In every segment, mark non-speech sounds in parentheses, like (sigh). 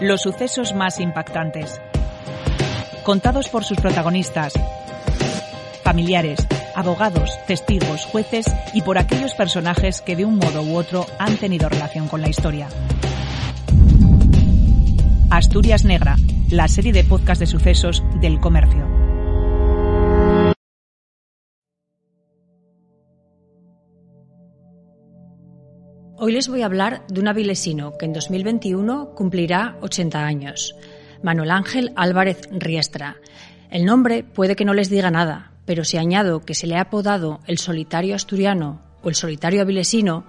Los sucesos más impactantes. Contados por sus protagonistas, familiares, abogados, testigos, jueces y por aquellos personajes que de un modo u otro han tenido relación con la historia. Asturias Negra, la serie de podcast de sucesos del comercio. Hoy les voy a hablar de un avilesino que en 2021 cumplirá 80 años, Manuel Ángel Álvarez Riestra. El nombre puede que no les diga nada, pero si añado que se le ha apodado el solitario asturiano o el solitario avilesino,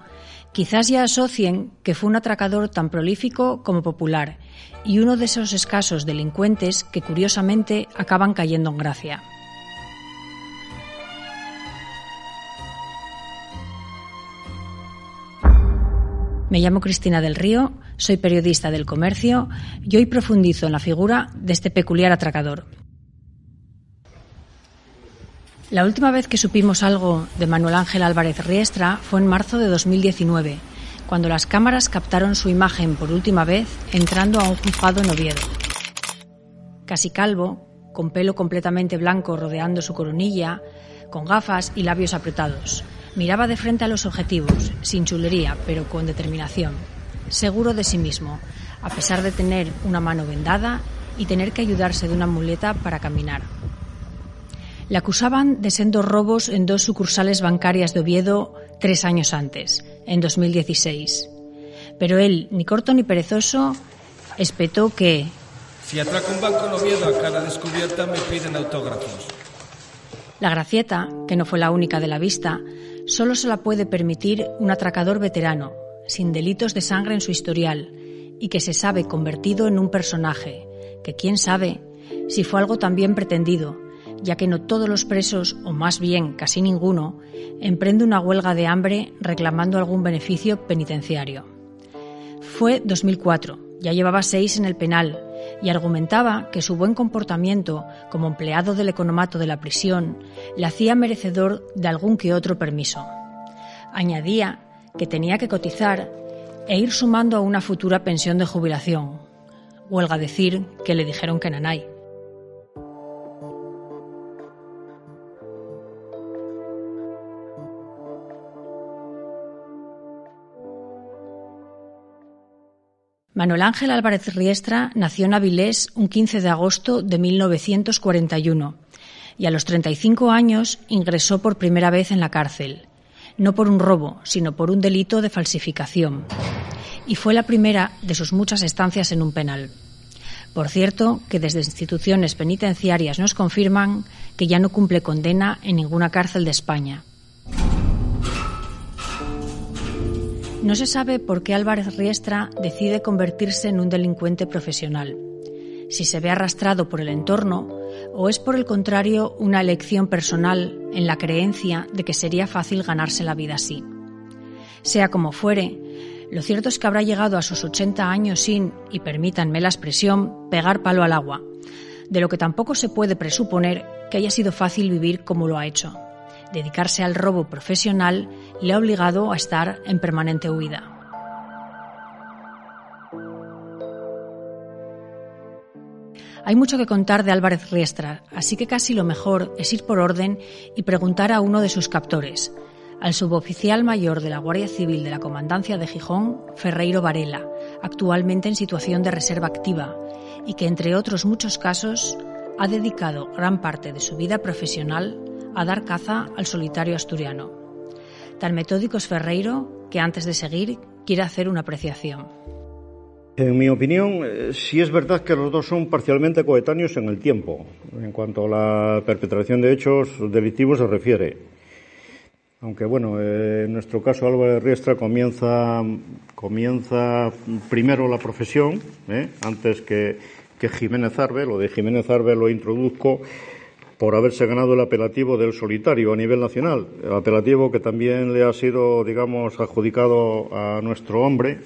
quizás ya asocien que fue un atracador tan prolífico como popular y uno de esos escasos delincuentes que curiosamente acaban cayendo en gracia. Me llamo Cristina del Río, soy periodista del comercio y hoy profundizo en la figura de este peculiar atracador. La última vez que supimos algo de Manuel Ángel Álvarez Riestra fue en marzo de 2019, cuando las cámaras captaron su imagen por última vez entrando a un juzgado en Oviedo. Casi calvo, con pelo completamente blanco rodeando su coronilla, con gafas y labios apretados. Miraba de frente a los objetivos, sin chulería, pero con determinación, seguro de sí mismo, a pesar de tener una mano vendada y tener que ayudarse de una muleta para caminar. Le acusaban de sendos robos en dos sucursales bancarias de Oviedo tres años antes, en 2016. Pero él, ni corto ni perezoso, espetó que... Si atraco un banco en Oviedo a cara descubierta me piden autógrafos. La gracieta, que no fue la única de la vista, solo se la puede permitir un atracador veterano, sin delitos de sangre en su historial, y que se sabe convertido en un personaje, que quién sabe si fue algo también pretendido, ya que no todos los presos, o más bien casi ninguno, emprende una huelga de hambre reclamando algún beneficio penitenciario. Fue 2004, ya llevaba seis en el penal, y argumentaba que su buen comportamiento como empleado del economato de la prisión le hacía merecedor de algún que otro permiso. Añadía que tenía que cotizar e ir sumando a una futura pensión de jubilación. Huelga decir que le dijeron que nanay. Manuel Ángel Álvarez Riestra nació en Avilés un 15 de agosto de 1941 y a los 35 años ingresó por primera vez en la cárcel, no por un robo, sino por un delito de falsificación. Y fue la primera de sus muchas estancias en un penal. Por cierto, que desde instituciones penitenciarias nos confirman que ya no cumple condena en ninguna cárcel de España. No se sabe por qué Álvarez Riestra decide convertirse en un delincuente profesional. Si se ve arrastrado por el entorno o es por el contrario una elección personal en la creencia de que sería fácil ganarse la vida así. Sea como fuere, lo cierto es que habrá llegado a sus 80 años sin, y permítanme la expresión, pegar palo al agua, de lo que tampoco se puede presuponer que haya sido fácil vivir como lo ha hecho dedicarse al robo profesional le ha obligado a estar en permanente huida. Hay mucho que contar de Álvarez Riestra, así que casi lo mejor es ir por orden y preguntar a uno de sus captores, al suboficial mayor de la Guardia Civil de la Comandancia de Gijón, Ferreiro Varela, actualmente en situación de reserva activa, y que, entre otros muchos casos, ha dedicado gran parte de su vida profesional a dar caza al solitario asturiano. Tan metódico es Ferreiro que antes de seguir quiere hacer una apreciación. En mi opinión, eh, sí es verdad que los dos son parcialmente coetáneos en el tiempo, en cuanto a la perpetración de hechos delictivos se refiere. Aunque bueno, eh, en nuestro caso Álvarez Riestra comienza, comienza primero la profesión, eh, antes que, que Jiménez Arbe. Lo de Jiménez Arbe lo introduzco por haberse ganado el apelativo del solitario a nivel nacional, el apelativo que también le ha sido, digamos, adjudicado a nuestro hombre,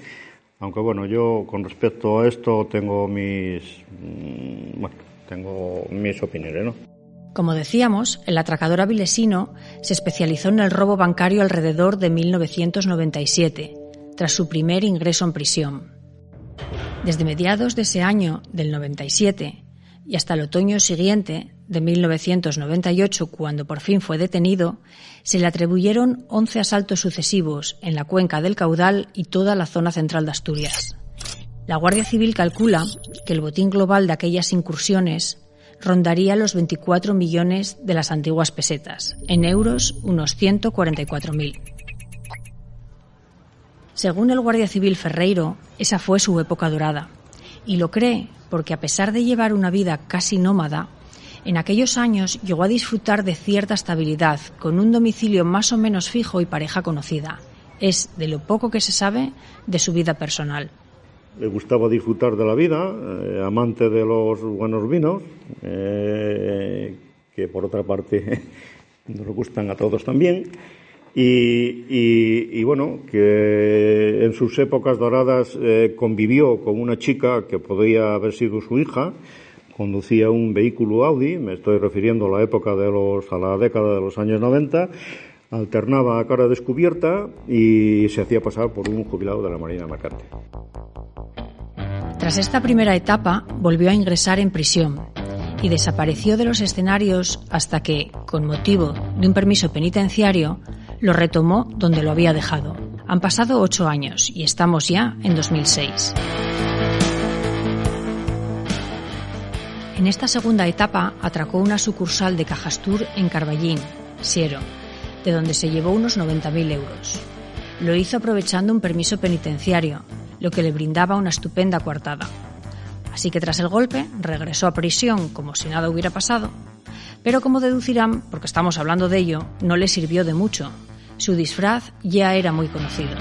aunque bueno, yo con respecto a esto tengo mis, mm, bueno, tengo mis opiniones, ¿no? Como decíamos, el atracador avilesino se especializó en el robo bancario alrededor de 1997, tras su primer ingreso en prisión. Desde mediados de ese año, del 97, y hasta el otoño siguiente, de 1998, cuando por fin fue detenido, se le atribuyeron 11 asaltos sucesivos en la cuenca del Caudal y toda la zona central de Asturias. La Guardia Civil calcula que el botín global de aquellas incursiones rondaría los 24 millones de las antiguas pesetas, en euros unos 144.000. Según el Guardia Civil Ferreiro, esa fue su época dorada, y lo cree porque a pesar de llevar una vida casi nómada, en aquellos años llegó a disfrutar de cierta estabilidad, con un domicilio más o menos fijo y pareja conocida. Es de lo poco que se sabe de su vida personal le gustaba disfrutar de la vida, eh, amante de los buenos vinos, eh, que por otra parte (laughs) nos gustan a todos también. Y, bueno, que en sus épocas doradas eh, convivió con una chica que podría haber sido su hija, conducía un vehículo Audi, me estoy refiriendo a la época de los, a la década de los años 90, alternaba a cara descubierta y se hacía pasar por un jubilado de la Marina Mercante. Tras esta primera etapa, volvió a ingresar en prisión y desapareció de los escenarios hasta que, con motivo de un permiso penitenciario, lo retomó donde lo había dejado. Han pasado ocho años y estamos ya en 2006. En esta segunda etapa atracó una sucursal de Cajastur en Carballín, Siero, de donde se llevó unos 90.000 euros. Lo hizo aprovechando un permiso penitenciario lo que le brindaba una estupenda coartada. Así que tras el golpe regresó a prisión como si nada hubiera pasado, pero como deducirán, porque estamos hablando de ello, no le sirvió de mucho. Su disfraz ya era muy conocido.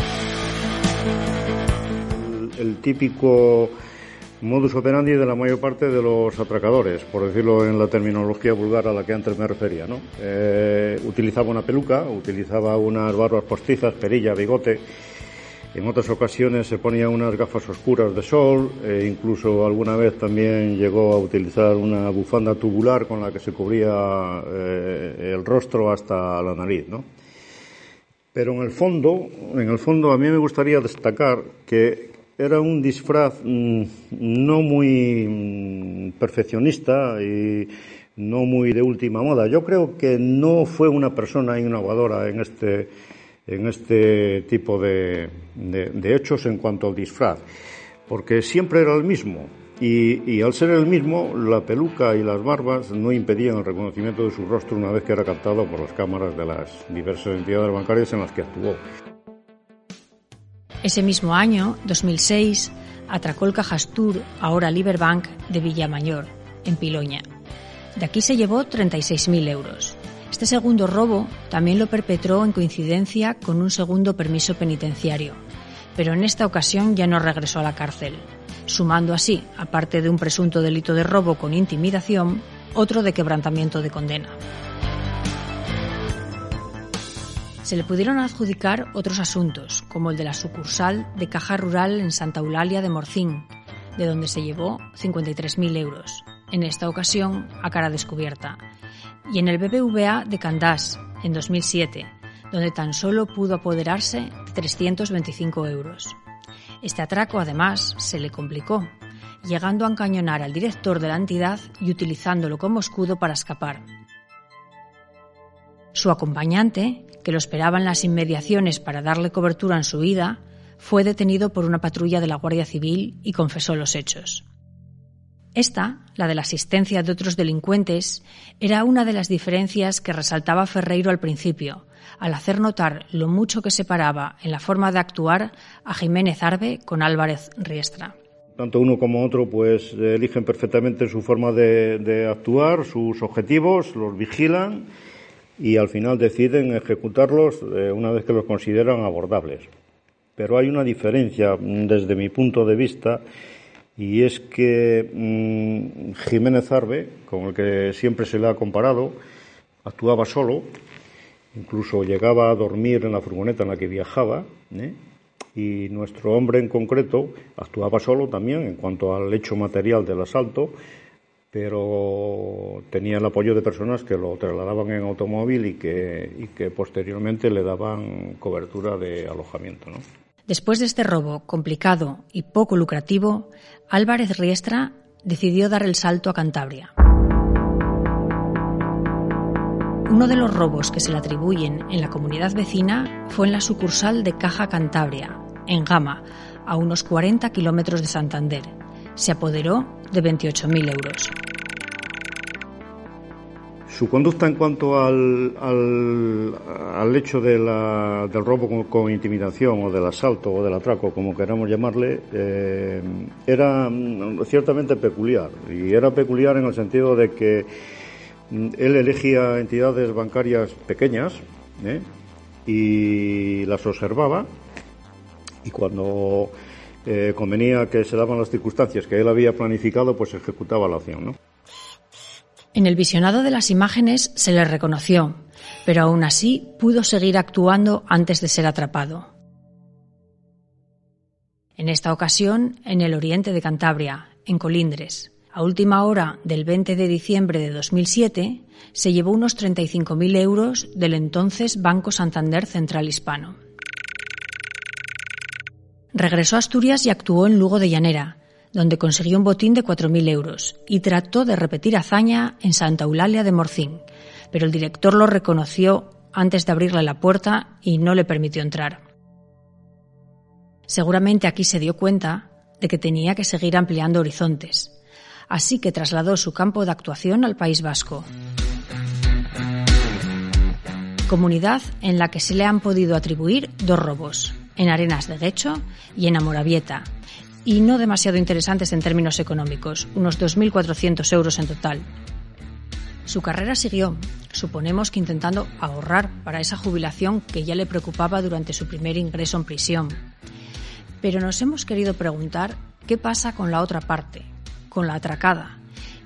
El, típico modus operandi de la mayor parte de los atracadores, por decirlo en la terminología vulgar a la que antes me refería. ¿no? Eh, utilizaba una peluca, utilizaba unas barbas postizas, perilla, bigote en otras ocasiones se ponía unas gafas oscuras de sol, e incluso alguna vez también llegó a utilizar una bufanda tubular con la que se cubría eh, el rostro hasta la nariz, ¿no? Pero en el fondo, en el fondo a mí me gustaría destacar que era un disfraz mm, no muy mm, perfeccionista y no muy de última moda. Yo creo que no fue una persona innovadora en este en este tipo de, hechos en cuanto al disfraz, porque siempre era el mismo. Y, al ser el mismo, la peluca y las barbas no impedían el reconocimiento de su rostro una vez que era captado por las cámaras de las diversas entidades bancarias en las que actuó. Ese mismo año, 2006, atracó el Cajastur, ahora Liberbank, de Villamayor, en Piloña. De aquí se llevó 36.000 euros. Este segundo robo también lo perpetró en coincidencia con un segundo permiso penitenciario, pero en esta ocasión ya no regresó a la cárcel, sumando así, aparte de un presunto delito de robo con intimidación, otro de quebrantamiento de condena. Se le pudieron adjudicar otros asuntos, como el de la sucursal de Caja Rural en Santa Eulalia de Morcín, de donde se llevó 53.000 euros, en esta ocasión a cara descubierta, y en el BBVA de Candás, en 2007, donde tan solo pudo apoderarse de 325 euros. Este atraco, además, se le complicó, llegando a encañonar al director de la entidad y utilizándolo como escudo para escapar. Su acompañante, que lo esperaba en las inmediaciones para darle cobertura en su huida, fue detenido por una patrulla de la Guardia Civil y confesó los hechos. Esta, la de la asistencia de otros delincuentes, era una de las diferencias que resaltaba Ferreiro al principio, al hacer notar lo mucho que separaba en la forma de actuar a Jiménez Arbe con Álvarez Riestra. Tanto uno como otro pues eligen perfectamente su forma de, actuar, sus objetivos, los vigilan y al final deciden ejecutarlos eh, una vez que los consideran abordables. Pero hay una diferencia desde mi punto de vista y es que mm, Jiménez Arbe, con el que siempre se le ha comparado, actuaba solo, incluso llegaba a dormir en la furgoneta en la que viajaba, ¿eh? y nuestro hombre en concreto actuaba solo también en cuanto al hecho material del asalto, pero tenía el apoyo de personas que lo trasladaban en automóvil y que, y que posteriormente le daban cobertura de alojamiento. ¿no? Después de este robo complicado y poco lucrativo, Álvarez Riestra decidió dar el salto a Cantabria. Uno de los robos que se le atribuyen en la comunidad vecina fue en la sucursal de Caja Cantabria, en Gama, a unos 40 kilómetros de Santander. Se apoderó de 28.000 euros. Su conducta en cuanto al, al, hecho de del robo con, intimidación o del asalto o del atraco, como queramos llamarle, eh, era mm, ciertamente peculiar. Y era peculiar en el sentido de que mm, él elegía entidades bancarias pequeñas ¿eh? y las observaba y cuando eh, convenía que se daban las circunstancias que él había planificado, pues ejecutaba la acción. En el visionado de las imágenes se le reconoció, pero aún así pudo seguir actuando antes de ser atrapado. En esta ocasión, en el oriente de Cantabria, en Colindres, a última hora del 20 de diciembre de 2007, se llevó unos 35.000 euros del entonces Banco Santander Central Hispano. Regresó a Asturias y actuó en Lugo de Llanera, donde consiguió un botín de 4.000 euros y trató de repetir hazaña en Santa Eulalia de Morcín, pero el director lo reconoció antes de abrirle la puerta y no le permitió entrar. Seguramente aquí se dio cuenta de que tenía que seguir ampliando horizontes, así que trasladó su campo de actuación al País Vasco. Comunidad en la que se le han podido atribuir dos robos, en Arenas de Guecho y en Amorabieta, y no demasiado interesantes en términos económicos, unos 2.400 euros en total. Su carrera siguió, suponemos que intentando ahorrar para esa jubilación que ya le preocupaba durante su primer ingreso en prisión. Pero nos hemos querido preguntar qué pasa con la otra parte, con la atracada,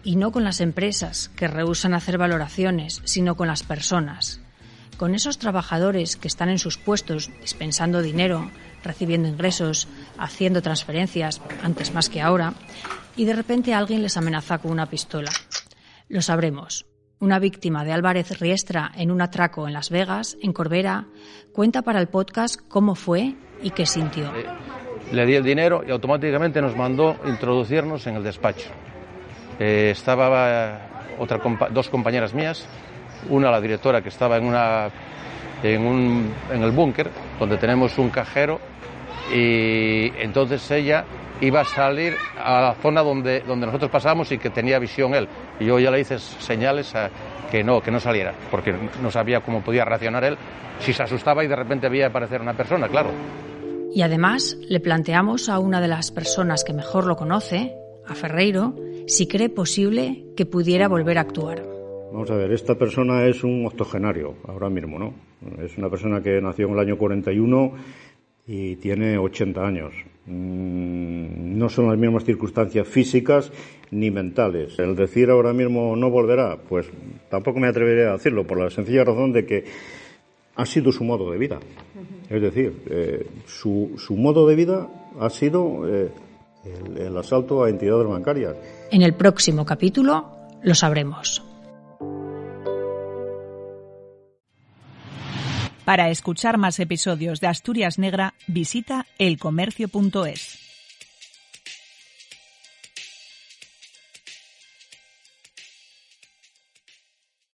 y no con las empresas que rehusan hacer valoraciones, sino con las personas, con esos trabajadores que están en sus puestos dispensando dinero, recibiendo ingresos, haciendo transferencias, antes más que ahora, y de repente alguien les amenaza con una pistola. Lo sabremos. Una víctima de Álvarez Riestra en un atraco en Las Vegas, en Corbera, cuenta para el podcast cómo fue y qué sintió. Le di el dinero y automáticamente nos mandó introducirnos en el despacho. Eh, estaba otra dos compañeras mías, una la directora que estaba en, una, en, un, en el búnker, donde tenemos un cajero y entonces ella iba a salir a la zona donde, donde nosotros pasamos y que tenía visión él. Y yo ya le hice señales que no, que no saliera, porque no sabía cómo podía reaccionar él, si se asustaba y de repente veía aparecer una persona, claro. Y además le planteamos a una de las personas que mejor lo conoce, a Ferreiro, si cree posible que pudiera volver a actuar. Vamos a ver, esta persona es un octogenario ahora mismo, ¿no? Es una persona que nació en el año 41 y tiene 80 años. Mm, no son las mismas circunstancias físicas ni mentales. El decir ahora mismo no volverá, pues tampoco me atrevería a decirlo, por la sencilla razón de que ha sido su modo de vida. Es decir, eh, su, su, modo de vida ha sido eh, el, el asalto a entidades bancarias. En el próximo capítulo lo sabremos. Para escuchar más episodios de Asturias Negra, visita elcomercio.es.